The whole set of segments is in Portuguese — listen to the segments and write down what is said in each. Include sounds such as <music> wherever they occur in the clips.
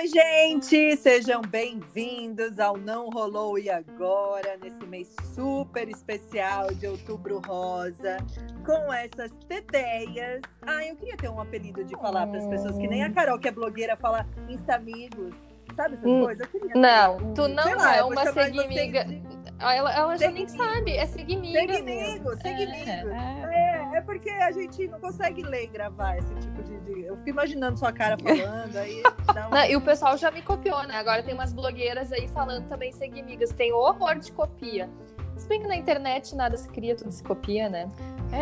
Oi, gente! Sejam bem-vindos ao Não Rolou e Agora, nesse mês super especial de Outubro Rosa, com essas teteias. Ah, eu queria ter um apelido de falar para as pessoas, que nem a Carol, que é blogueira, fala Insta-amigos. Sabe essas Hum, coisas? Eu queria Não, ter um- tu não lá, é uma seguimiga. de Ela, ela já nem sabe, é seguimiga. Seguimigo, seguimigo. É, É, é porque a gente não consegue ler e gravar esse tipo de, de- Eu fico imaginando sua cara <laughs> falando, aí um... Não, e o pessoal já me copiou, né? Agora tem umas blogueiras aí falando também seguimigas. Tem horror de copia. Se bem que na internet nada se cria, tudo se copia, né?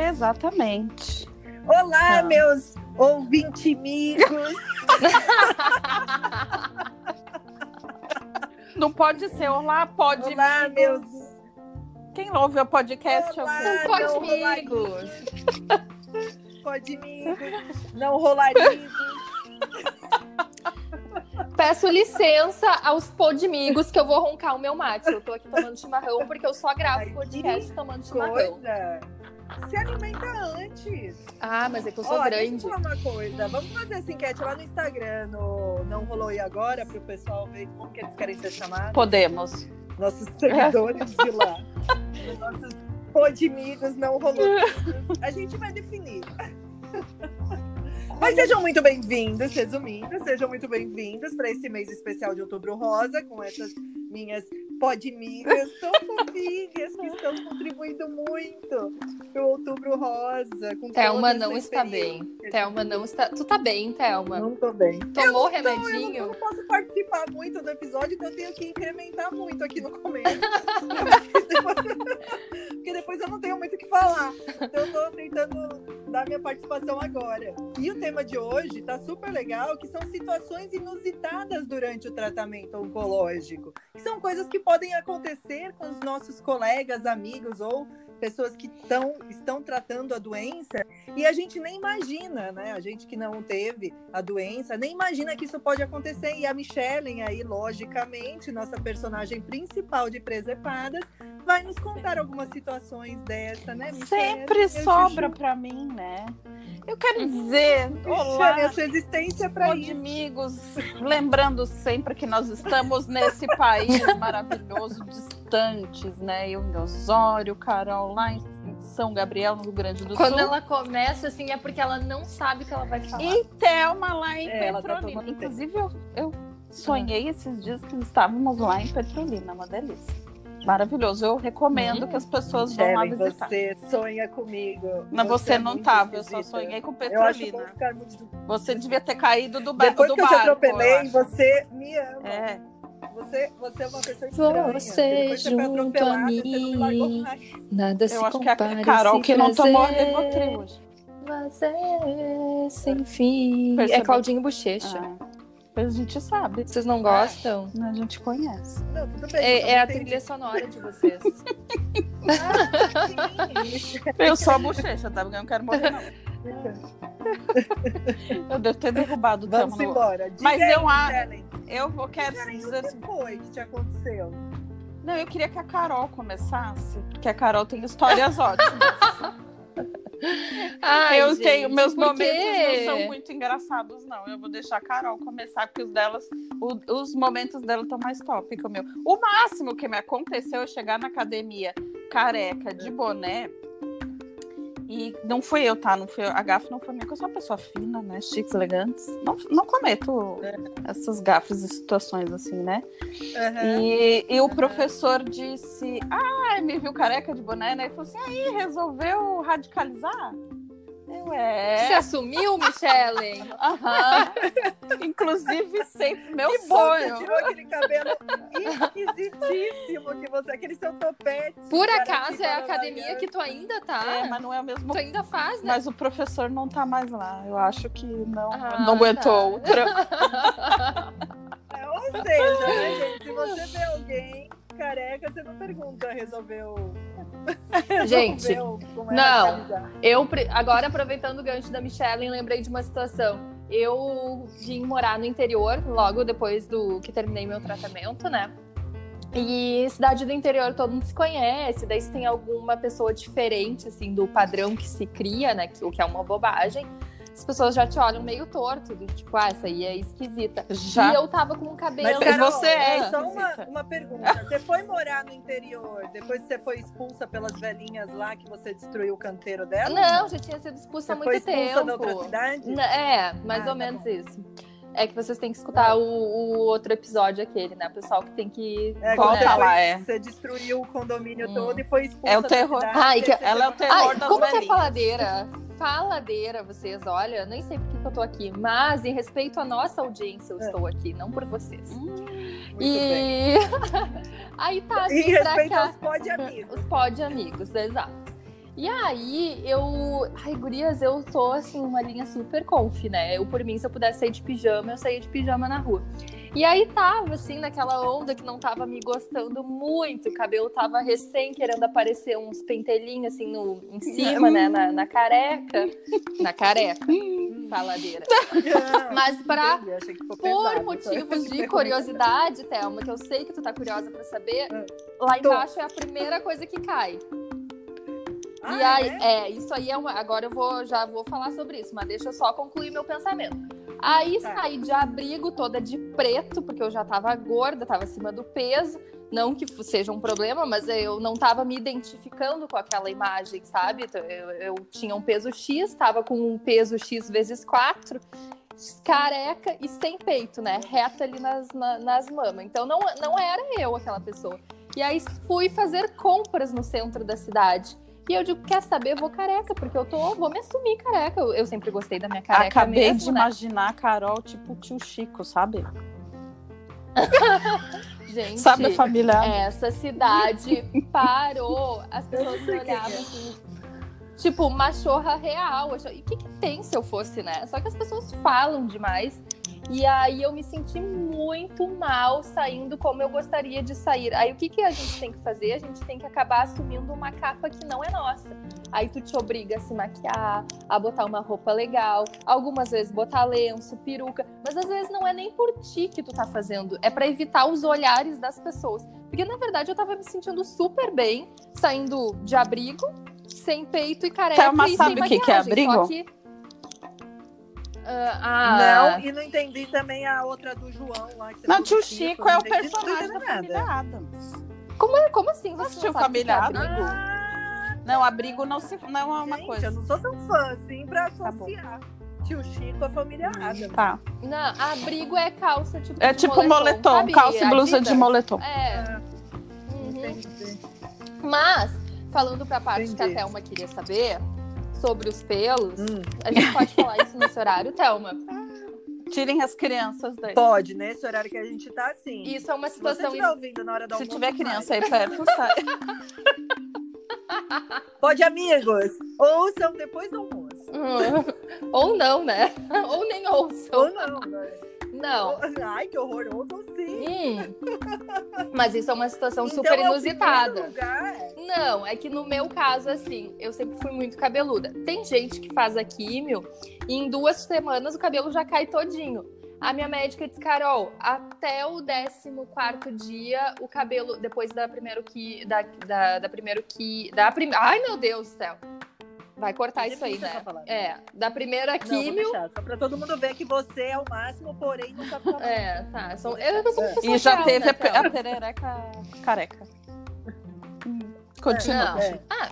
Exatamente. Olá, Ah. meus ouvinte amigos. <laughs> Não pode ser olá, pode Olá, meus. Quem ouve o podcast Olá. não, amigos. Pode amigos. Não rolarimos. Peço licença aos podmigos que eu vou roncar o meu mate. Eu tô aqui tomando chimarrão porque eu só gravo Ai, podcast tomando chimarrão. Coisa. Se alimenta antes. Ah, mas é que eu sou Ó, grande. Deixa eu falar uma coisa. Vamos fazer essa enquete lá no Instagram, no Não Rolou E Agora, para o pessoal ver como que eles querem ser chamados. Podemos. Nossos seguidores de lá. Nossos podmigos não rolou. A gente vai definir. Mas sejam muito bem-vindos, resumindo, sejam muito bem-vindos para esse mês especial de Outubro Rosa, com essas minhas podmigas tão fofinhas que estão contribuindo muito para o Outubro Rosa. Com Thelma não está bem. Thelma não está. Tu tá bem, Thelma? Não tô bem. Tomou Eu remedinho? não posso participar muito do episódio, então eu tenho que incrementar muito aqui no começo. <laughs> Porque depois eu não tenho muito o que falar. Então eu tô tentando dar minha participação agora. E o tema de hoje tá super legal, que são situações inusitadas durante o tratamento oncológico. Que são coisas que podem acontecer com os nossos colegas, amigos ou pessoas que tão, estão tratando a doença e a gente nem imagina, né? A gente que não teve a doença, nem imagina que isso pode acontecer. E a Michelle, aí, logicamente, nossa personagem principal de Presepadas, vai nos contar algumas situações dessa, né, Michelle? Sempre Eu, sobra pra mim, né? Eu quero dizer, olá, Michelle, a sua existência é para amigos, lembrando sempre que nós estamos nesse país <laughs> maravilhoso, distantes, né? Eu em Osório, Carol lá em São Gabriel, no Rio Grande do Quando Sul. ela começa, assim, é porque ela não sabe o que ela vai falar. E Thelma lá em É, tá Petrolina. tomando Inclusive, eu, eu sonhei esses dias que estávamos lá em Petrolina, uma delícia. Maravilhoso. Eu recomendo Hum. que as pessoas vão lá Michelle, visitar. você sonha comigo. Não, você, é não muito tava, eu só sonhei com Eu acho que eu Petrolina. vou ficar muito... Você devia ter caído do, ba Depois do que eu te barco. atropelei, você me ama. É. Você, você é uma pessoa estranha. Você Depois você junto a você largou mim. Nada se Eu acho que é compara a Carol que não tomou Rivotril hoje. Mas é sem fim. Percebeu? É Claudinho Bochecha. Ah, a gente sabe. Vocês não gostam? A gente conhece. Não, tudo bem. É, é a entendi. trilha sonora de vocês. <laughs> Ah, sim. Eu sou a bochecha, tá? Porque eu não quero morrer, não. Eu devo ter derrubado o Vamos embora. Diga Mas aí, eu a- Eu vou, quero dizer o assim. que foi que te aconteceu? Não, eu queria que a Carol começasse, porque a Carol tem histórias <laughs> ótimas. Ai, eu gente, tenho, meus momentos não são muito engraçados, não. Eu vou deixar a Carol começar, porque os delas, o- os momentos dela estão mais top que o meu. O máximo que me aconteceu é chegar na academia careca, de boné. E não fui eu, tá? Não fui eu. A gafe não foi minha, porque eu sou uma pessoa fina, né? Chiques, elegantes. Não, não cometo essas gafes e situações assim, né? Aham. E, e o professor disse: Ah, me viu careca de boné, né? E falou assim: aí, resolveu radicalizar? Eu Você é. assumiu, Michele? <laughs> Aham. Inclusive, sempre meu Que bom sonho. tirou aquele cabelo <laughs> esquisitíssimo que você, aquele seu topete. Por acaso é a academia que tu ainda tá? É, mas não é o mesmo. Tu ainda faz, né? Mas o professor não tá mais lá. Eu acho que não, Ah, não aguentou. tá. <laughs> É, Ou seja, né, gente? Se você vê alguém careca, você não pergunta, resolveu. <laughs> Gente, resolveu como é não. Eu, agora, aproveitando o gancho da Michelle, lembrei de uma situação. Eu vim morar no interior logo depois do que terminei meu tratamento, né? E cidade do interior todo mundo se conhece, daí se tem alguma pessoa diferente, assim, do padrão que se cria, né? que- O que é uma bobagem. as pessoas já te olham meio torto, do tipo, ah, essa aí é esquisita. Já. E eu tava com um cabelo. Mas, Carol, você é só uma, uma pergunta. Você foi morar no interior depois que você foi expulsa pelas velhinhas lá que você destruiu o canteiro dela? Não, já tinha sido expulsa Você há muito foi expulsa tempo. da outra cidade? N- É, mais Ah, ou tá menos bom. isso. É que vocês têm que escutar o, o outro episódio aquele, né? O pessoal que tem que. É, Volta quando você, foi- lá, é. você destruiu o condomínio Hum. todo e foi expulsa É o da terror. cidade, que- você ela é o terror Ai, das como que é faladeira? Faladeira, vocês, olha, nem sei por que eu tô aqui, mas em respeito à nossa audiência, eu É. estou aqui, não por vocês. Muito bem. e <laughs> aí tá, Em respeito cá. aos pod <laughs> amigos. Os pod amigos, exato. E aí, eu. Ai, gurias, eu tô assim, uma linha super conf, né? Eu, por mim, se eu pudesse sair de pijama, eu saía de pijama na rua. E aí tava, assim, naquela onda que não tava me gostando muito. O cabelo tava recém querendo aparecer uns pentelinhos, assim, no, em cima, né? Na, na careca. Na careca. Faladeira. <laughs> Mas pra por pesado, motivos de <laughs> curiosidade, Thelma, que eu sei que tu tá curiosa pra saber, lá Tô. embaixo é a primeira coisa que cai. Ah, e aí, é? é? isso aí é uma. Agora eu vou, já vou falar sobre isso, mas deixa eu só concluir meu pensamento. Aí Tá. saí de abrigo toda de preto, porque eu já tava gorda, tava acima do peso. Não que seja um problema, mas eu não tava me identificando com aquela imagem, sabe? Então, Eu, eu tinha um peso X, tava com um peso X vezes 4, careca e sem peito, né? Reta ali nas, na- nas mamas. Então não, não era eu aquela pessoa. E aí fui fazer compras no centro da cidade. E eu digo, quer saber? Vou careca, porque eu tô, vou me assumir careca. Eu, eu sempre gostei da minha careca Acabei mesmo, de né? imaginar a Carol, tipo o tio Chico, sabe? <laughs> Gente, Sabe a família? essa cidade parou. As pessoas me olhavam assim, tipo, machorra real. Eu- E o que, que tem se eu fosse, né? Só que as pessoas falam demais. E aí eu me senti muito mal saindo como eu gostaria de sair. Aí o que, que a gente tem que fazer? A gente tem que acabar assumindo uma capa que não é nossa. Aí tu te obriga a se maquiar, a botar uma roupa legal, algumas vezes botar lenço, peruca, mas às vezes não é nem por ti que tu tá fazendo, é pra evitar os olhares das pessoas. Porque na verdade eu tava me sentindo super bem, saindo de abrigo, sem peito e careca Thelma, e sabe sem o que que é abrigo? Ah, ah, Não, e não entendi também a outra do João lá. Não, tio Chico é o entendi personagem da família Adams. como, como assim você Assistiu é Família abrigo? Ah, Não, abrigo não, se, não é uma gente, coisa. eu não sou tão fã assim pra Tá associar. Tio Chico, a família Adams. Tá. Não, abrigo é calça tipo É de tipo moletom, sabe? calça e blusa de Adidas? moletom. É. Uhum. Entendi. Mas, falando pra parte que a Entendi. Thelma queria saber sobre os pelos, Hum, a gente pode falar isso nesse horário, Thelma. <laughs> Tirem as crianças daí. pode, nesse horário que a gente tá assim. Isso é uma Se você situação. estiver ouvindo na hora da Se tiver criança aí perto, sai. <laughs> Pode, amigos. Ouçam depois do almoço. Hum. Ou não, né? <laughs> Ou nem ouçam. Ou não, né? Não. Ai, que horror. Ouçam sim. Hum. Mas isso é uma situação Então, super é inusitada. lugar. Não, é que no meu caso, assim, eu sempre fui muito cabeluda. Tem gente que faz a químio e em duas semanas o cabelo já cai todinho. A minha médica disse, Carol, até o 14 dia, o cabelo, depois da primeiro que. Da, da, da primeiro que. Da prim... Ai, meu Deus do céu! Vai cortar isso aí, né? É, da primeira Não, químio. deixar, só pra todo mundo ver que você é o máximo, porém não sabe falar. É, tá. São, eu, eu sou pessoa E já real, teve né, a, perereca careca. Continua. Não. É. Ah.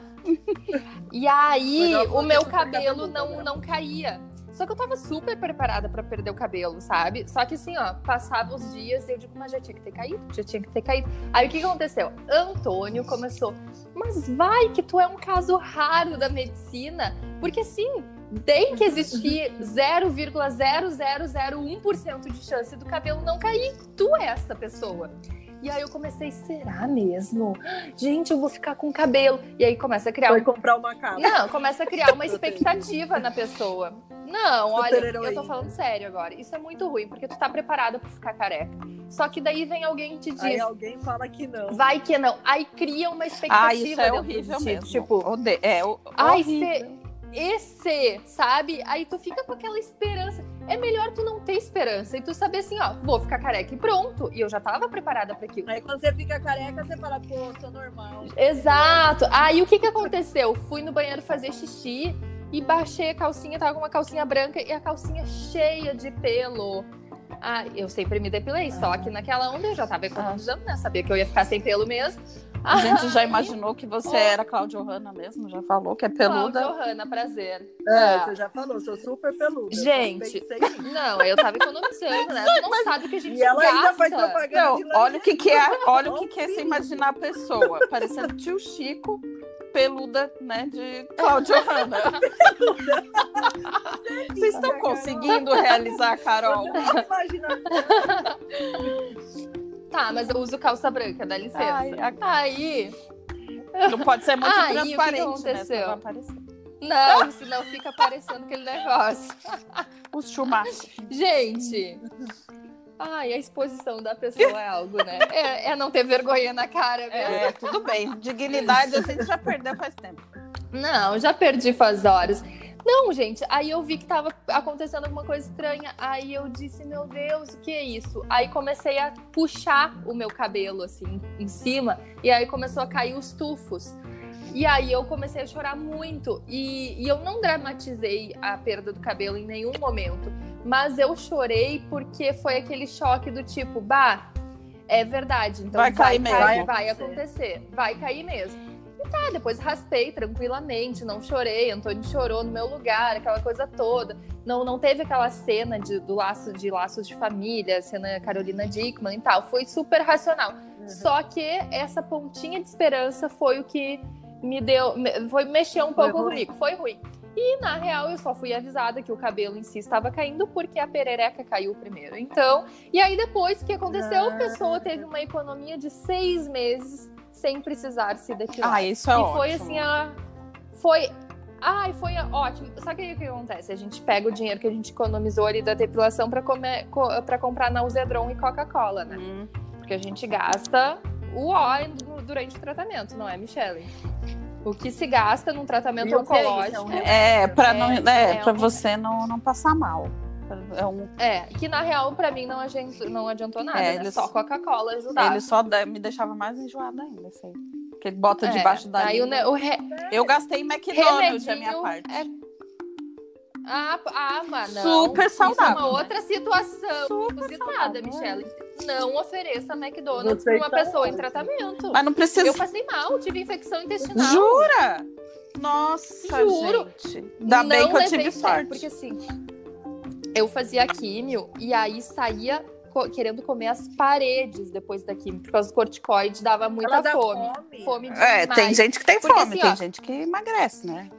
E aí, o meu é cabelo não, não caía. Só que eu tava super preparada pra perder o cabelo, sabe? Só que assim, ó, passava os dias e eu digo, mas já tinha que ter caído, já tinha que ter caído. Aí o que que aconteceu? Antônio começou, mas vai que tu é um caso raro da medicina, porque assim, tem que existir 0,0001% de chance do cabelo não cair. Tu é essa pessoa. E aí eu comecei, será mesmo? Gente, eu vou ficar com cabelo. E aí começa a criar Foi um comprar uma capa. não, começa a criar uma <laughs> expectativa na pessoa. Não, olha, eu tô falando sério agora. Isso é muito ruim, porque tu tá preparado pra ficar careca. Só que daí vem alguém e te diz, Aí alguém fala que não. vai que não. Aí cria uma expectativa Ah, isso é horrível mesmo. Tipo, Ode- é, o- ai, horrível. cê, esse, sabe? Aí tu fica com aquela esperança. É melhor tu não ter esperança e tu saber assim, ó, vou ficar careca e pronto. E eu já tava preparada pra aquilo. Aí quando você fica careca, você fala, pô, sou normal. Exato. Aí o que que aconteceu? Fui no banheiro fazer xixi e baixei a calcinha, tava com uma calcinha branca e a calcinha cheia de pelo. Ah, eu sempre me depilei, só que naquela onda eu já tava economizando, né? Sabia que eu ia ficar sem pelo mesmo. A gente já imaginou que você era Cláudia Hanna mesmo, já falou que é peluda. Cláudia Hanna, prazer. É, você já falou, sou super peluda. eu Gente, nisso. não, eu tava economizando, né? Tu não sabe o que a gente E ela gasta. ainda faz propaganda Não, de olha o que, que é, olha o que, que é você imaginar a pessoa, parecendo tio Chico, peluda, né, de Cláudia Hanna. <laughs> Vocês estão conseguindo realizar, Carol? Imaginação. Tá, mas eu uso calça branca, dá licença. Ai, a- Aí, Não pode ser muito Aí, o que transparente, né? aconteceu? vai aparecer. não, senão fica parecendo aquele negócio. <laughs> Os chumacos. Gente, ai, a exposição da pessoa é algo, né? É, é não ter vergonha na cara mesmo. É, tudo bem. Dignidade a gente já perdeu faz tempo. Não, já perdi faz horas. Não, gente, aí eu vi que tava acontecendo alguma coisa estranha. Aí eu disse, meu Deus, o que é isso? Aí comecei a puxar o meu cabelo, assim, em cima. E aí começou a cair os tufos. E aí eu comecei a chorar muito. E, e eu não dramatizei a perda do cabelo em nenhum momento. Mas eu chorei porque foi aquele choque do tipo, bah, é verdade. Então Vai cair mesmo. Vai, Vai vai acontecer. Vai cair mesmo. Tá, depois raspei tranquilamente, não chorei. Antônio chorou no meu lugar, aquela coisa toda. Não, não teve aquela cena de, do laço de laços de família, cena Carolina Dickman e tal. Foi super racional. Só que essa pontinha de esperança foi o que me deu, foi mexer um Foi pouco ruim. comigo, foi ruim. E na real eu só fui avisada que o cabelo em si estava caindo porque a perereca caiu primeiro. Então, e aí depois o que aconteceu? A pessoa teve uma economia de seis meses sem precisar se depilar. Ah, isso é e ótimo. foi assim, a, foi Ai, foi ótimo. Só que aí o que acontece? A gente pega o dinheiro que a gente economizou ali da depilação pra, comer, co, pra comprar e Coca-Cola, né? Hum. Porque a gente gasta o óleo no- durante o tratamento, não é, Michele? O que se gasta num tratamento E o que é oncológico. É um É, pra, não, É, é, é um- você não, não passar mal. É um, É, que na real, pra mim, não, adiantou, não adiantou nada, É, né? eles- Só Coca-Cola ajudava. ele só me deixava mais enjoada ainda, assim. Que ele bota É, debaixo da Aí o, re- Eu gastei McDonald's, é a minha remedinho parte. é- Ah, ah, mas não. Super Isso é saudável, uma né? outra situação inusitada, saudável, Michelle. Não ofereça McDonald's pra uma pessoa em tratamento. Mas não precisa. Eu passei mal, tive infecção intestinal. Jura? Nossa, Juro. gente. Ainda bem Não que eu tive fé, sorte. Porque assim, eu fazia químio e aí saía querendo comer as paredes depois da químio, por causa do corticoide, dava muita dá fome. fome. Fome É, tem gente que tem Porque, fome, assim, tem ó, gente que emagrece, né?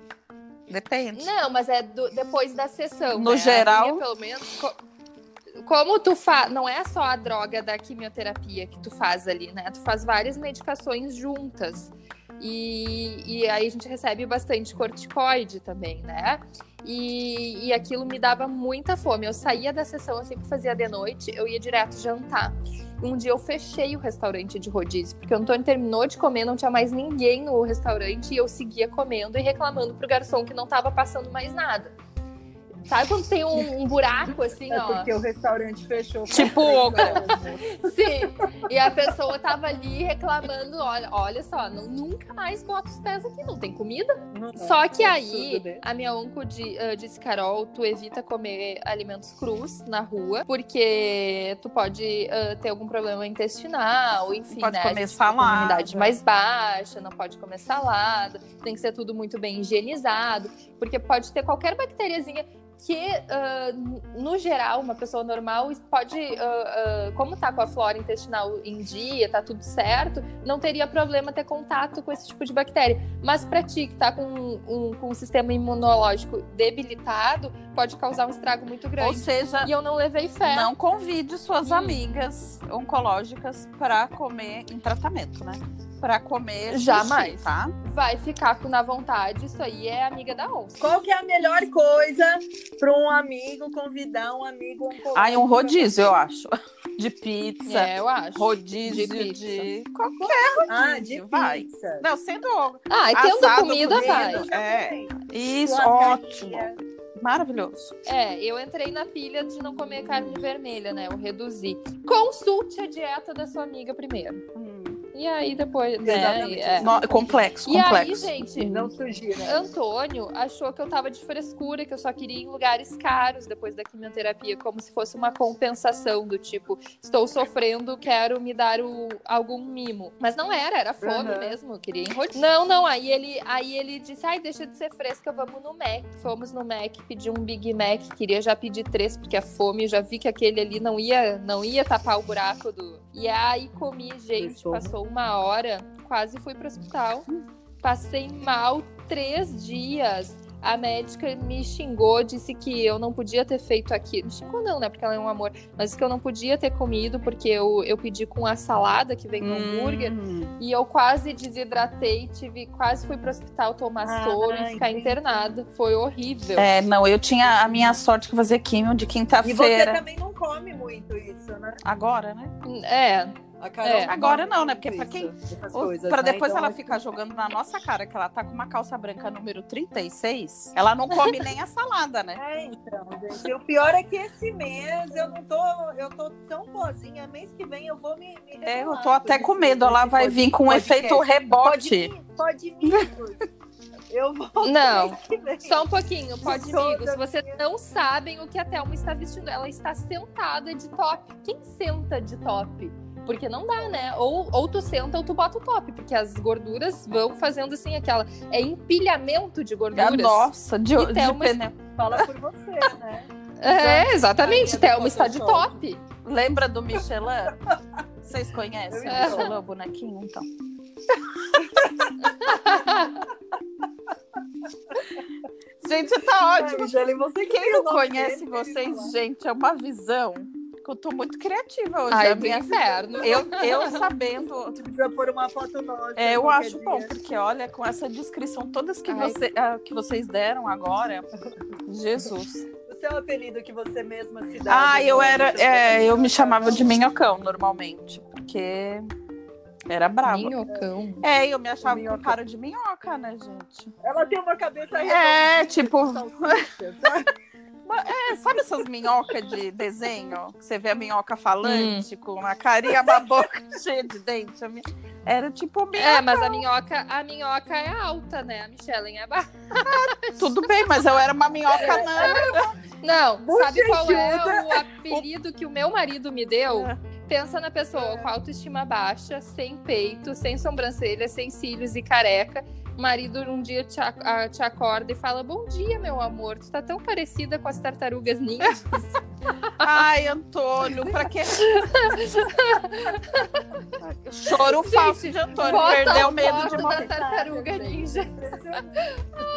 Depende. Não, mas é do- depois da sessão. No né? Geral- minha, pelo menos. co- Como tu faz. Não é só a droga da quimioterapia que tu faz ali, né? Tu faz várias medicações juntas. E, e aí a gente recebe bastante corticoide também, né? E, e aquilo me dava muita fome. Eu saía da sessão, eu sempre fazia de noite, eu ia direto jantar. Um dia eu fechei o restaurante de rodízio, porque o Antônio terminou de comer, não tinha mais ninguém no restaurante, e eu seguia comendo e reclamando pro garçom que não tava passando mais nada. Sabe quando tem um, um buraco assim, É ó? porque o restaurante fechou. Tipo horas. Sim. E a pessoa tava ali reclamando: olha, olha só, não, nunca mais bota os pés aqui, não tem comida. Não, Só que é aí, a minha onco di- ah, disse, Carol, tu evita comer alimentos crus na rua, porque tu pode ah, ter algum problema intestinal, enfim, pode né? comer salada. imunidade mais baixa, não pode comer salada, tem que ser tudo muito bem higienizado, porque pode ter qualquer bactériazinha que, ah, no geral, uma pessoa normal pode, ah, ah, como tá com a flora intestinal em dia, tá tudo certo, não teria problema ter contato com esse tipo de bactéria. Mas para ti que tá com um, com um sistema imunológico debilitado, pode causar um estrago muito Ou grande. seja, E eu não levei fé. não convide suas Hum. amigas oncológicas para comer em tratamento, né? Para comer sushi, Jamais. tá? Vai ficar com na vontade, isso aí é amiga da onça. Qual que é a melhor coisa para um amigo convidar um amigo oncológico? Ai, um rodízio, eu acho. <laughs> De pizza. É, eu acho. Rodízio De de, pizza. qualquer Ah, de rodízio, vai. pizza. Não, sendo Ah, e tendo Assado comida, comido. vai. É. isso, ótimo. Maravilhoso. É, eu entrei na pilha de não comer carne vermelha, né? Eu reduzi. Consulte a dieta da sua amiga primeiro. Hum. E aí depois, né? Exatamente. é. No- complexo, E aí, complexo. gente, Não sugira. Antônio achou que eu tava de frescura, que eu só queria ir em lugares caros depois da quimioterapia, como se fosse uma compensação do tipo, estou sofrendo, quero me dar o- algum mimo. Mas não era, era fome Uhum. mesmo, eu queria enrolar. Não, não, aí ele, aí ele disse, ai, deixa de ser fresca, vamos no Mac. Fomos no Mac, pedi um Big Mac, queria já pedir três, porque a fome, eu já vi que aquele ali não ia, não ia tapar o buraco do... E aí comi, gente, passou uma hora, quase fui pro hospital. Passei mal três dias. A médica me xingou, disse que eu não podia ter feito aquilo. Me xingou não, né? Porque ela é um amor. Mas que eu não podia ter comido, porque eu, eu pedi com a salada que vem no hambúrguer. Hum. E eu quase desidratei, tive, quase fui pro hospital tomar Ah, soro e ficar entendi. internada. Foi horrível. É, não, eu tinha a minha sorte que fazer químio de E você quinta-feira. também não come muito isso, né? Agora, né? É, É. Agora não, né? Porque pra isso, quem- pra né? depois Então, ela acho ficar jogando na nossa cara que ela tá com uma calça branca número 36, ela não come nem a salada, né? <laughs> É, então, gente. O pior é que esse mês eu não tô. Eu tô tão boazinha. Mês que vem eu vou me. me É, eu tô até com medo. Ela vai pod- vir com um efeito rebote. Pode vir, pode vir. Eu vou. Não. Só um pouquinho, pode Toda amigo. Se vocês não sabem o que a Thelma está vestindo, ela está sentada de top. Quem senta de top? Porque não dá, né? Ou, ou tu senta ou tu bota o top, porque as gorduras vão fazendo assim aquela. É empilhamento de gorduras. Nossa, de, E de Thelma-. Fala por você, né? É, exatamente. Ai, Thelma eu está de top. Lembra do Michelin? Vocês conhecem o Michelin, o bonequinho, então? <laughs> Gente, tá Ai, ótimo. Michele, você que Quem não conhece vocês, falar. gente, é uma visão eu tô muito criativa hoje. Ai, a do minha- inferno. eu, eu sabendo. <laughs> Precisa pôr uma foto nossa. É, eu acho dia. bom, porque olha, com essa descrição todas que, Ai. você, ah, que vocês deram agora, Jesus. O seu apelido que você mesma se dá. Ah, eu nome, era, é, eu me chamava de minhocão normalmente, porque era brava. Minhocão. É, eu me achava com Minhoca. cara de minhoca, né, gente? Ela tem uma cabeça É, tipo, salsicha, sabe? <laughs> é, sabe essas minhocas de desenho? Que você vê a minhoca falante, com uma carinha, uma boca <laughs> cheia de dente. A mi- Era tipo minhoca. É, mas a minhoca, a minhoca é alta, né? A Michelin é baixa. Tudo bem, mas eu era uma minhoca não. Não, sabe qual é o apelido que o meu marido me deu? É. Pensa na pessoa com autoestima baixa, sem peito, sem sobrancelha, sem cílios e careca. Marido um dia te, a- te acorda e fala: Bom dia, meu amor. Tu tá tão parecida com as tartarugas ninjas. <laughs> Ai, Antônio, pra que. Choro falso de Antônio, perdeu a o medo de da morrer. tartaruga ninja.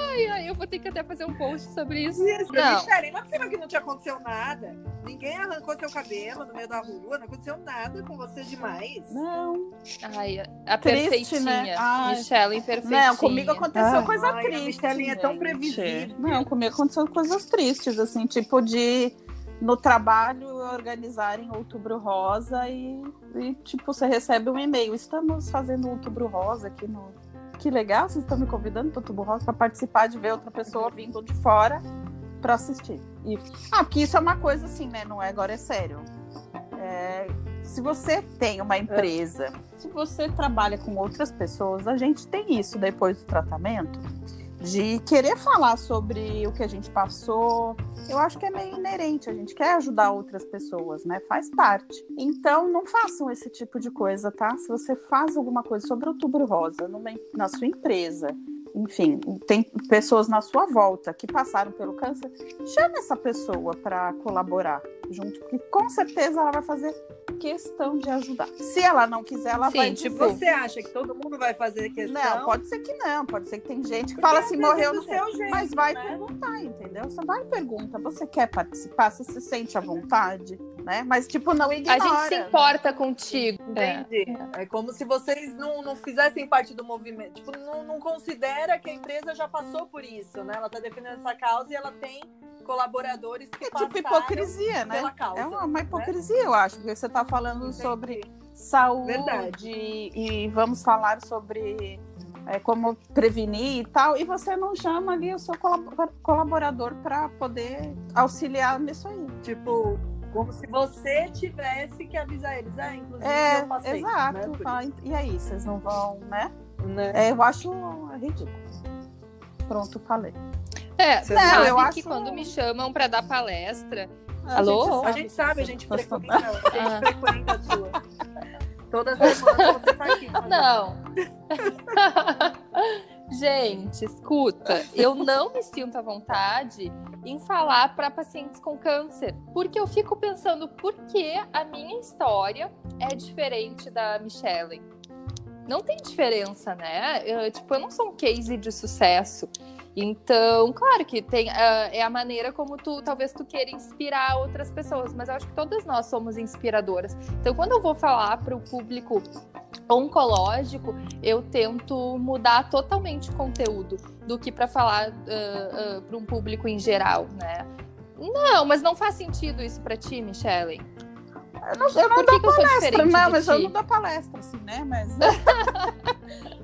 Ai, ai, eu vou ter que até fazer um post sobre isso. Isso, Não. Michele, não é possível que não te aconteceu nada. Ninguém arrancou seu cabelo no meio da rua, não aconteceu nada com você demais. Não, Ai, a Triste, perfeitinha. né? Ai. Michelle perfeitinha. não, comigo aconteceu Ai. coisa Ai, a triste. Michelin é tão previsível. Não, comigo aconteceu coisas tristes, assim, tipo de no trabalho organizarem outubro rosa e, e, tipo, você recebe um e-mail. Estamos fazendo outubro rosa aqui no. Que legal, vocês estão me convidando para outubro rosa para participar de ver outra pessoa vindo de fora para assistir. E, ah, porque isso é uma coisa assim, né? Não é agora é sério. É, se você tem uma empresa, se você trabalha com outras pessoas, a gente tem isso depois do tratamento de querer falar sobre o que a gente passou. Eu acho que é meio inerente, a gente quer ajudar outras pessoas, né? Faz parte. Então, não façam esse tipo de coisa, tá? Se você faz alguma coisa sobre o outubro rosa numa, na sua empresa, enfim, tem pessoas na sua volta que passaram pelo câncer, chame essa pessoa para colaborar junto, porque com certeza ela vai fazer questão de ajudar. Se ela não quiser, ela Sim, vai tipo, dizer. Você acha que todo mundo vai fazer questão? Não, pode ser que não, pode ser que tem gente que Porque fala assim, morreu é no do seu jeito, mas vai né? perguntar, entendeu? Você vai e pergunta, você quer participar? Você se sente à vontade, né? Mas, tipo, não A ignora. gente se importa contigo. É. Entendi. É. como se vocês não, não fizessem parte do movimento. Tipo, não, não considera que a empresa já passou por isso, né? Ela tá defendendo essa causa e ela tem colaboradores que É passaram tipo hipocrisia, né? pela causa. É uma, uma hipocrisia, eu acho, porque você está falando Entendi. sobre saúde Verdade. e vamos falar sobre é, como prevenir e tal, e você não chama ali o seu colab- colaborador para poder auxiliar nisso aí. Tipo, Como se você tivesse que avisar eles. Ah, inclusive É, eu passei. exato. né, Fala, e aí, vocês não vão, né? Né? É, eu acho ridículo. Pronto, falei. É, Você sabe sabe, eu que acho- quando me chamam pra dar palestra. A Alô? gente, a gente sabe, a gente frequenta, a gente Ah. frequenta a sua. Toda semana você tá aqui. <laughs> Não. <laughs> Gente, escuta, eu não me sinto à vontade em falar para pacientes com câncer, porque eu fico pensando por que a minha história é diferente da Michelle. Não tem diferença, né? Eu, tipo, eu não sou um case de sucesso. Então, claro que tem ah, é a maneira como tu talvez tu queira inspirar outras pessoas, mas eu acho que todas nós somos inspiradoras. Então, quando eu vou falar para o público oncológico, eu tento mudar totalmente o conteúdo do que para falar para um público em geral, né? Não, mas não faz sentido isso para ti, Michelle. Eu não, eu não Por dou que, que eu sou palestra, não, mas eu não dou palestra, assim, né? Mas. <laughs>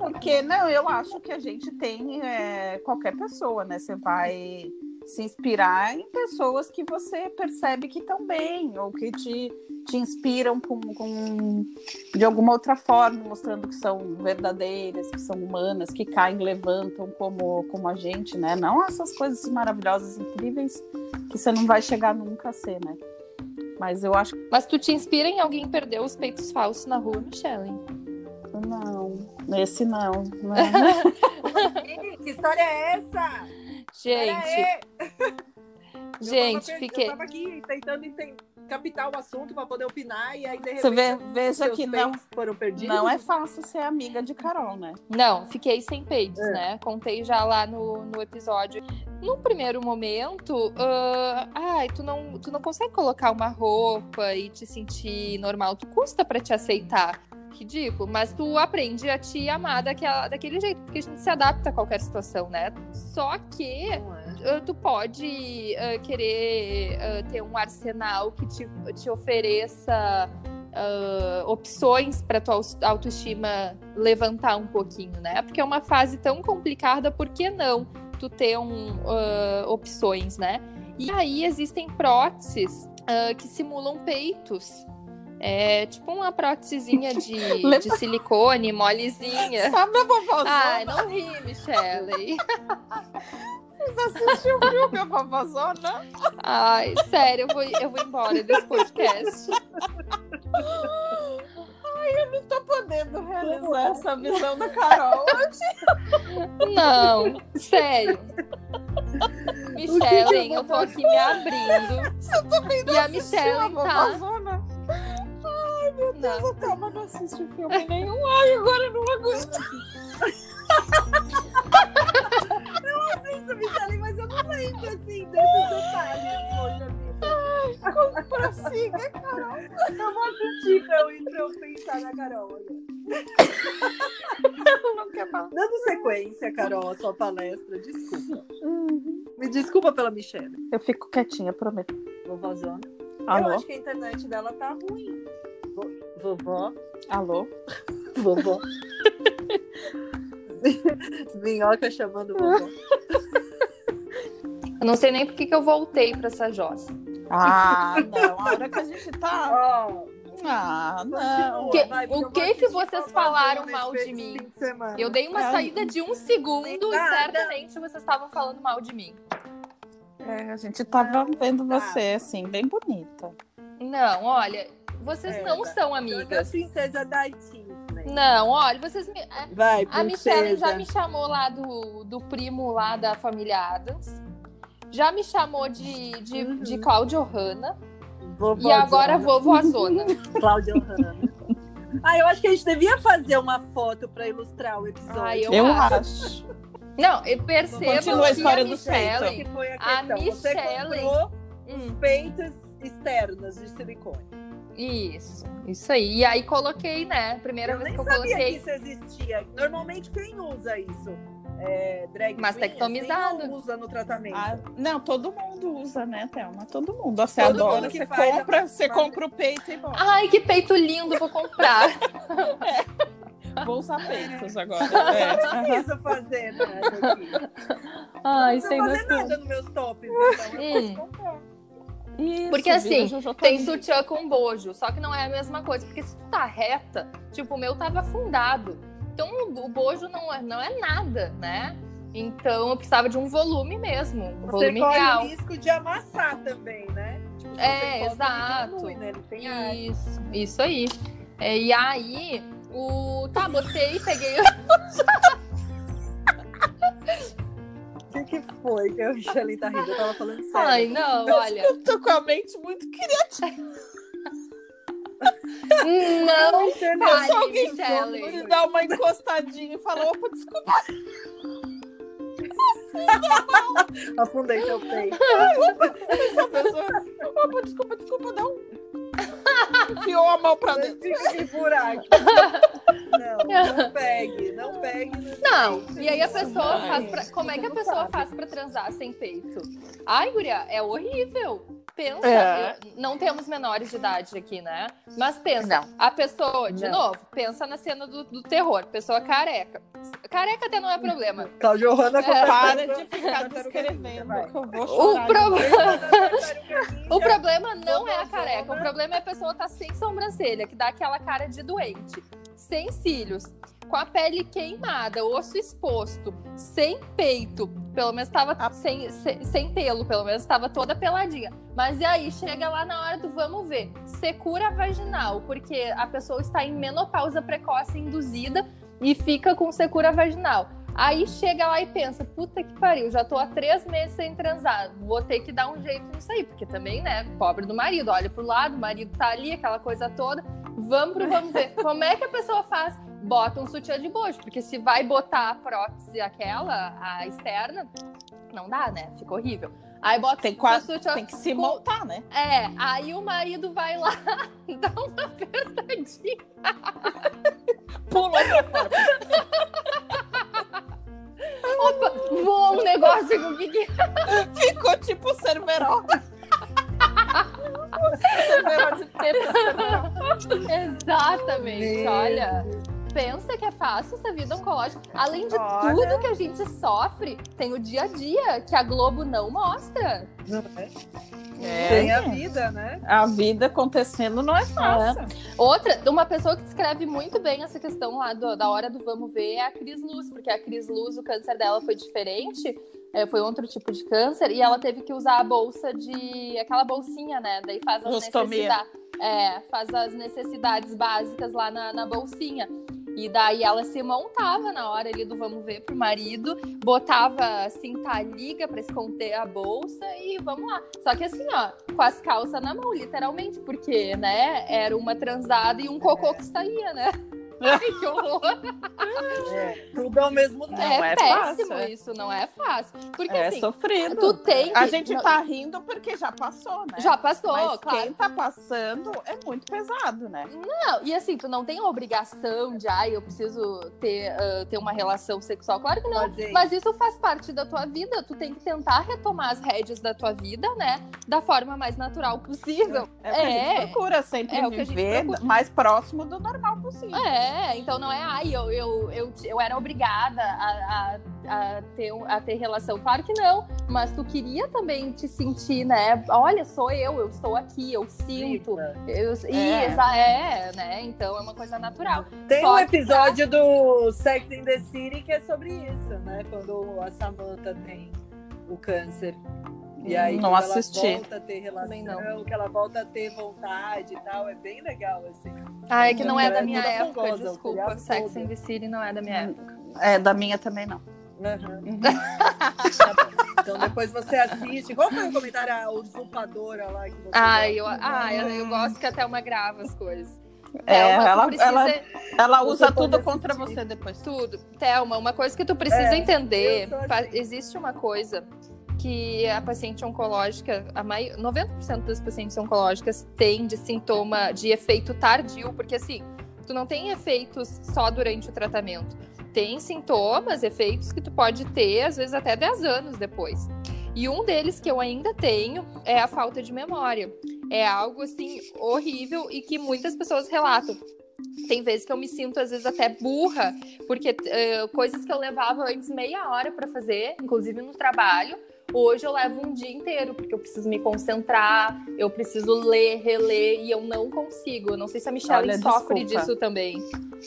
Porque, não, eu acho que a gente tem é, qualquer pessoa, né? Você vai se inspirar em pessoas que você percebe que estão bem, ou que te, te inspiram com, com- de alguma outra forma, mostrando que são verdadeiras, que são humanas, que caem, levantam como, como a gente, né? Não essas coisas maravilhosas, incríveis, que você não vai chegar nunca a ser, né? Mas eu acho Mas tu te inspira em alguém perder os peitos falsos na rua, Michelle? não. Esse não. não. Ih, <laughs> Que história é essa? Gente. <laughs> Eu gente, tava, fiquei. Eu tava aqui tentando enten- captar o assunto para poder opinar e aí de repente Você vê, veja que não, foram perdidos. não é fácil ser amiga de Carol, né? Não, fiquei sem peitos, É. né? Contei já lá no, no episódio. No primeiro momento, ah, ai, tu não, tu não consegue colocar uma roupa e te sentir normal. Tu custa pra te aceitar. Ridículo, mas tu aprende a te amar daquela, daquele jeito, porque a gente se adapta a qualquer situação, né? Só que é. tu pode ah, querer ah, ter um arsenal que te, te ofereça ah, opções para tua autoestima levantar um pouquinho, né? Porque é uma fase tão complicada, por que não tu ter um, opções, né? E aí existem próteses que simulam peitos. É tipo uma prótesezinha de, <laughs> de silicone, molezinha. Sabe a vovózona? Ai, não ri, Michelle. <laughs> Vocês assistiram o filme A Vovózona? Ai, sério, eu vou, eu vou embora desse podcast. Não tô podendo realizar essa visão da Carol. <laughs> Não, sério. Michelle, eu eu tô aqui me abrindo. Eu também não E a assisti a Michelle tá. Vovózona. Mas Não. eu tava não assisti filme nenhum. Ai, agora eu não aguento. Isso, Michele, mas eu não lembro assim desses detalhes. Poxa vida. Prossiga, Carol. Eu vou assistir pra eu, pra eu pensar na Carol. Eu <laughs> não quero falar. Dando sequência, Carol, a sua palestra, desculpa. Me desculpa pela Michelle, Eu fico quietinha, prometo. vovózona. Eu Alô? acho que a internet dela tá ruim. Vo- Vovó, Alô? <laughs> vovó. <laughs> Minhoca chamando vovó. Eu não sei nem por que que eu voltei pra essa jossa. Ah, não. A hora que a gente tá. <laughs> Ó, Ah, não. continua, Que- vai, o porque que que vocês falaram mal de mim? de. Eu dei uma Ai. saída de um segundo e certamente vocês estavam falando mal de mim. É, a gente tava Não, vendo tá. você, assim, bem bonita. Não, olha, vocês É, não tá. são Da amigas. princesa da Disney. Não, olha, vocês me. a- Vai, A Michelle já princesa. me chamou lá do, do primo lá da família Adams. Já me chamou de, de, Uhum. de Cláudia Hanna. E agora vovózona. <laughs> <laughs> Cláudia Hanna. Ah, eu acho que a gente devia fazer uma foto para ilustrar o episódio. Ai, Eu Eu, acho. acho. Não, eu percebo Continua a que história a do Michelle. que foi a A questão. Você Michelle- comprou Hum, os peitos externos de silicone. isso, isso aí. E aí coloquei, né? Primeira eu vez nem que eu sabia coloquei. que isso existia. Normalmente quem usa isso? É, drag Mastectomizado. queen, assim, não usa no tratamento. Ah, não, todo mundo usa, né, Thelma? Todo mundo. Você Todo adora, mundo que você faz compra, você compra o peito e bora. Ai, que peito lindo, vou comprar. <laughs> Vou usar peitos agora. É, não precisa fazer nada aqui. Ai, não precisa fazer nada nos meus tops. Então eu Hum. posso comprar. Isso, Porque, assim, Tem sutiã com bojo, só que não é a mesma coisa. Porque se tu tá reta, tipo, o meu tava afundado. Então o bojo não é, não é nada, né? Então eu precisava de um volume mesmo, um Você volume corre real. o risco de amassar também, né? Tipo, É, exato. né? Ele tem ar. Isso, isso aí. É, e aí, o. Tá, botei, peguei. <laughs> O que, que foi que a Michelle tá rindo? Eu tava falando sério. Ai, não, olha. Eu <laughs> tô com a mente muito criativa. Não fale, Se alguém Michele. Ele dá uma encostadinha e fala, opa, desculpa. Afundei seu peito. Essa pessoa. Opa, desculpa, desculpa, dá um. Enfiou a mão pra dentro. buraco. <laughs> Não, não <laughs> pegue. Não pegue. no Não, peito. e aí a pessoa faz pra. Como é que a pessoa sabe. faz pra transar sem peito? Ai, guria, é horrível. Pensa, É. eu- não temos menores de idade aqui, né? Mas pensa, Não. a pessoa, de Não. novo, pensa na cena do, do terror, pessoa careca. Careca até não é problema. Cláudio Hanna É, Para de com ficar descrevendo O, chorar. pro- Tartaruga o problema não é a careca, o problema é a pessoa estar sem sobrancelha, que dá aquela cara de doente, sem cílios, com a pele queimada, osso exposto, sem peito, pelo menos estava sem, sem, sem pelo, pelo menos estava toda peladinha. Mas e aí, chega lá na hora do vamos ver, secura vaginal, porque a pessoa está em menopausa precoce induzida e fica com secura vaginal. Aí chega lá e pensa, puta que pariu, já tô há três meses sem transar, vou ter que dar um jeito nisso aí, porque também, né, pobre do marido, olha pro lado, o marido tá ali, aquela coisa toda, vamos pro vamos ver. Como é que a pessoa faz? Bota um sutiã de bojo, porque se vai botar a prótese aquela, a externa, não dá, né, fica horrível. Aí bota Tem, quase, sutiã tem que se com- montar, né? É, aí o marido vai lá, <laughs> dá uma apertadinha. Pula pra fora. Opa, voa um negócio com o que Ficou tipo Cerveró. Exatamente, Meu olha. Pensa que é fácil essa vida oncológica. Além de Olha. tudo que a gente sofre, tem o dia a dia que a Globo não mostra. Não é? É. Tem a vida, né? A vida acontecendo não é fácil. Outra, uma pessoa que descreve muito bem essa questão lá do- da hora do vamos ver é a Cris Luz, porque a Cris Luz, o câncer dela foi diferente, é, foi outro tipo de câncer, e ela teve que usar a bolsa de. aquela bolsinha, né? Daí faz as necessidades. É, faz as necessidades básicas lá na, na bolsinha. E daí ela se montava na hora ali do vamos ver pro marido, botava cinta liga pra esconder a bolsa e vamos lá. Só que assim, ó, com as calças na mão, literalmente, porque, né, era uma transada e um cocô que saía, né? Ai, que horror! É, tudo ao mesmo tempo. Não é, é péssimo fácil, é. isso, não é fácil. Porque É assim, sofrido. tu tem que... A gente não- tá rindo porque já passou, né? Já passou, Mas claro. quem tá passando é muito pesado, né? Não, e assim, tu não tem a obrigação de, ai, eu preciso ter, ah, ter uma relação sexual. Claro que não. Fazer Mas isso faz parte da tua vida. Tu tem que tentar retomar as rédeas da tua vida, né? Da forma mais natural possível. É o que a É. gente procura sempre É o que a gente viver procura. mais próximo do normal possível. É, então não é, ai, eu, eu, eu, eu era obrigada a, a, a, ter, a ter relação. Claro que não, mas tu queria também te sentir, né? Olha, sou eu, eu estou aqui, eu sinto. Eu, É. Isso, é, né? Então é uma coisa natural. Tem Só um episódio do Sex in the City que é sobre isso, né? Quando a Samantha tem o câncer. E aí Não assisti. ela volta a ter relação, que ela volta a ter vontade e tal, é bem legal, assim. Ah, é que não é Ela da é minha época, desculpa. seriado Sex and the City não é da minha época. É, da minha também não. Uhum. Tá bom. <laughs> Então depois você assiste. Qual foi o comentário? A usurpadora lá que você Ah, eu, ah eu, eu gosto que a Thelma grava as coisas. É, Thelma, ela- precisa- ela- Ela usa tudo assistir. contra você depois. Tudo. Thelma, uma coisa que tu precisa É, entender, assim. existe uma coisa que a paciente oncológica, a mai... 90% das pacientes oncológicas têm de sintoma de efeito tardio, porque assim, tu não tem efeitos só durante o tratamento. Tem sintomas, efeitos que tu pode ter, às vezes até 10 anos depois. E um deles que eu ainda tenho é a falta de memória. É algo assim horrível e que muitas pessoas relatam. Tem vezes que eu me sinto, às vezes, até burra, porque eh, coisas que eu levava antes meia hora para fazer, inclusive no trabalho, Hoje eu levo um dia inteiro, porque eu preciso me concentrar, eu preciso ler, reler, e eu não consigo. Eu não sei se a Michelle Olha, sofre desculpa. disso também.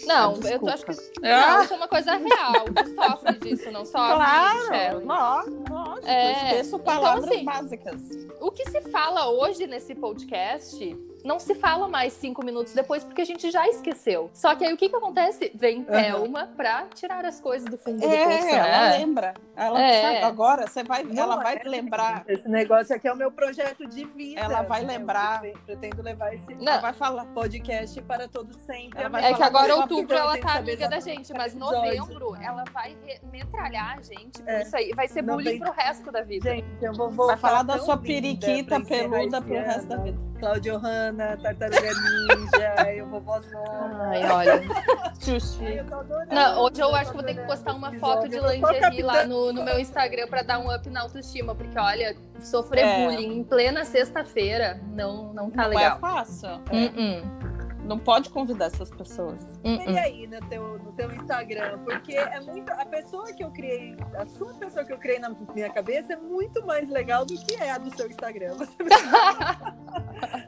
Não, eu acho que. Ah! Não, isso é uma coisa real. Tu sofre disso, não sofre, Claro, Michelle? nó- lógico, É, esqueço então, palavras assim, básicas. O que se fala hoje nesse podcast não se fala mais cinco minutos depois, porque a gente já esqueceu. Só que aí o que que acontece? Vem Thelma pra tirar as coisas do fundo do poço. É, ela né? lembra. Ela É. sabe, agora você vai, Não ela vai é, lembrar, Esse negócio aqui é o meu projeto de vida. Ela vai né? lembrar. Eu pretendo levar esse Não. ela vai falar. podcast para todo sempre. Ela vai É que agora outubro ela tá amiga da gente, mas episódio. novembro ela vai metralhar a gente por É. isso aí. Vai ser bullying pro resto da vida. Gente, eu vou voltar Vai falar da sua periquita peluda pro resto da vida. Claudio Hanna, Tartaruga Ninja, <laughs> eu vou vozona. Ai, olha. Ai, Xuxi. eu tô adorando, Não, hoje eu acho que vou ter que postar uma foto de Eu lingerie lá no, no meu Instagram pra dar um up na autoestima, porque olha, sofrer É. bullying em plena sexta-feira não, não tá Não legal. é fácil. É. Uh-uh. Não pode convidar essas pessoas. E Uh-uh. aí, no teu, no teu Instagram? Porque é muito. A pessoa que eu criei, a sua pessoa que eu criei na minha cabeça é muito mais legal do que é a do seu Instagram. <laughs>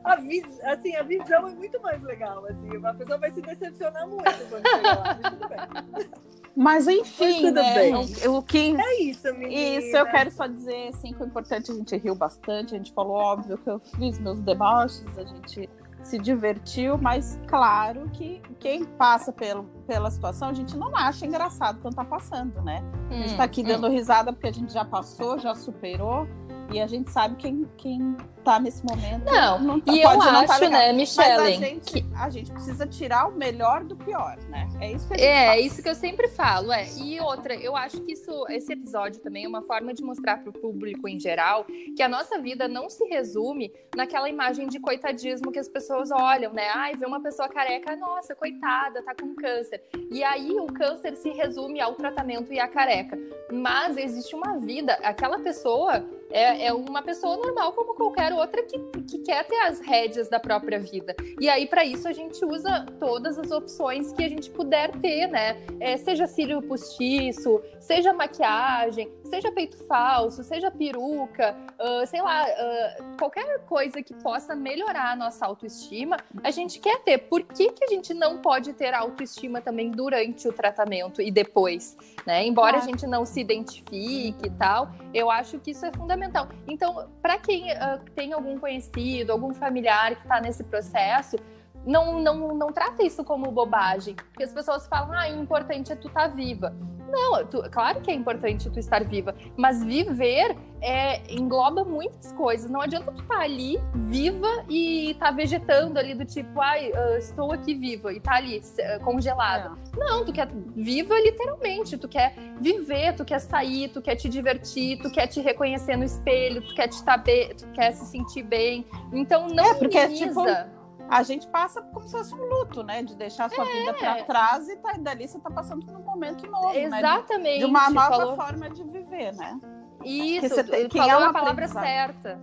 A, vis, assim, a visão é muito mais legal. Assim, a pessoa vai se decepcionar muito quando chegar lá. Mas tudo bem. Mas enfim, tudo né? bem. O, o que É isso, menina. Isso, eu quero só dizer, assim, que o importante a gente riu bastante, a gente falou, óbvio, que eu fiz meus deboches, a gente se divertiu, mas claro que quem passa pelo, pela situação, a gente não acha engraçado quando tá passando, né? A gente Hum, tá aqui hum. dando risada porque a gente já passou, já superou, e a gente sabe quem, quem tá nesse momento. Não, tá- E eu não tá acho, legal. né, Mas a Michelle, gente, que a gente precisa tirar o melhor do pior, né? É isso que a gente É, faz. isso que eu sempre falo, é. E outra, eu acho que isso, esse episódio também é uma forma de mostrar para o público em geral que a nossa vida não se resume naquela imagem de coitadismo que as pessoas olham, né? Ai, vê uma pessoa careca, nossa, coitada, tá com câncer. E aí o câncer se resume ao tratamento e à careca. Mas existe uma vida, aquela pessoa é, é uma pessoa normal como qualquer outra que, que quer ter as rédeas da própria vida. E aí, para isso, a gente usa todas as opções que a gente puder ter, né? É, seja cílio postiço, seja maquiagem, seja peito falso, seja peruca, ah, sei lá, ah, qualquer coisa que possa melhorar a nossa autoestima, a gente quer ter. Por que, que a gente não pode ter autoestima também durante o tratamento e depois? Né? Embora Claro. a gente não se identifique e tal, eu acho que isso é fundamental. Então, para quem ah, tem algum conhecido, algum familiar que está nesse processo, não, não, não trata isso como bobagem. Porque as pessoas falam, ah, o importante é tu estar viva. Não, tu- claro que é importante tu estar viva, mas viver é, engloba muitas coisas. Não adianta tu estar ali viva e estar vegetando ali do tipo, ai, ah, estou aqui viva e tá ali ah, congelada. Não, tu quer viva literalmente, tu quer viver, tu quer sair, tu quer te divertir, tu quer te reconhecer no espelho, tu quer te tá tu quer se sentir bem. Então não É, porque é minimiza. A gente passa como se fosse um luto, né? De deixar a sua vida pra trás e, tá, e dali você tá passando por um momento novo, né? De- Exatamente. De uma nova falou... forma de viver, né? Isso, você tem- tu que falou é a palavra certa.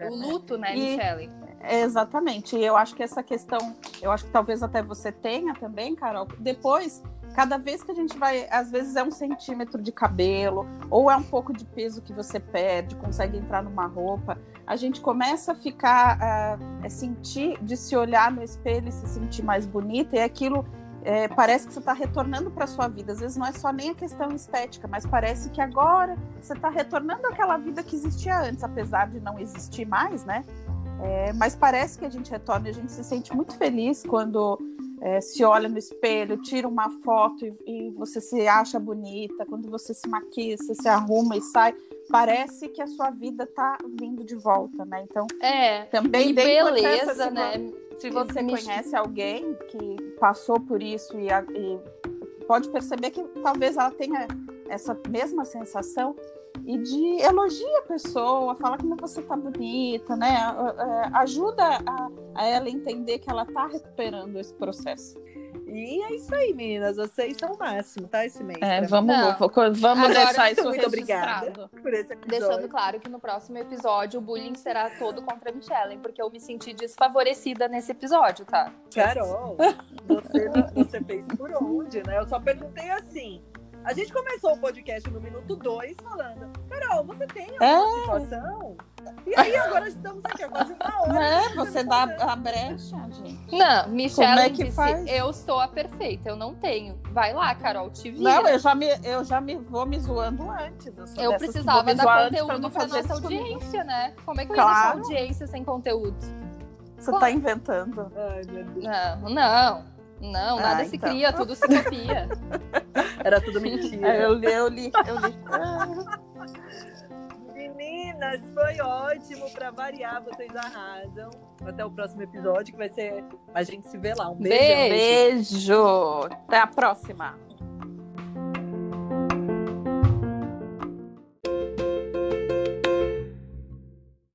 O luto, né, E- Michele? É, Exatamente. E eu acho que essa questão, eu acho que talvez até você tenha também, Carol. Depois, cada vez que a gente vai, às vezes é um centímetro de cabelo, ou é um pouco de peso que você perde, consegue entrar numa roupa, a gente começa a ficar, ah, é sentir, de se olhar no espelho e se sentir mais bonita, e aquilo é, parece que você está retornando para sua vida. Às vezes não é só nem a questão estética, mas parece que agora você está retornando àquela vida que existia antes, apesar de não existir mais, né? É, mas parece que a gente retorna a gente se sente muito feliz quando é, se olha no espelho, tira uma foto e, e você se acha bonita, quando você se maquia, você se arruma e sai, parece que a sua vida está vindo de volta, né? Então, É. também beleza, se né? Se você Me- conhece alguém que passou por isso e, e pode perceber que talvez ela tenha essa mesma sensação e de elogia a pessoa, fala como você tá bonita, né? Ajuda a, a ela entender que ela tá recuperando esse processo. E é isso aí, meninas. Vocês são o máximo, tá? Esse mês. É, pra vamos, Não. vamos Agora, deixar isso muito registrado. obrigada por esse episódio. Deixando claro que no próximo episódio o bullying será todo contra a Michelle, porque eu me senti desfavorecida nesse episódio, tá? Carol, você, você fez por onde, né? Eu só perguntei assim. A gente começou o podcast no minuto 2 falando, Carol, você tem É. alguma situação? E aí agora estamos aqui há quase uma hora. É, né, você dá a brecha, gente. Não, Michelle é que disse, faz? eu sou a perfeita, eu não tenho. Vai lá, Carol, te vira. Não, eu já me, eu já me vou me zoando antes. Eu, Eu precisava dar conteúdo fazer nossa audiência, né? Como é que eu Claro. ia deixar audiência sem conteúdo? Você tá inventando. Ai, meu Deus. Não, não. Não, nada Ah, se então. cria, tudo se copia. <laughs> Era tudo mentira. É, eu li, eu li, eu li. Ah, Meninas, foi ótimo pra variar, vocês arrasam. Até o próximo episódio, que vai ser. A gente se vê lá. Um beijo. Beijo. Beijo. Até a próxima.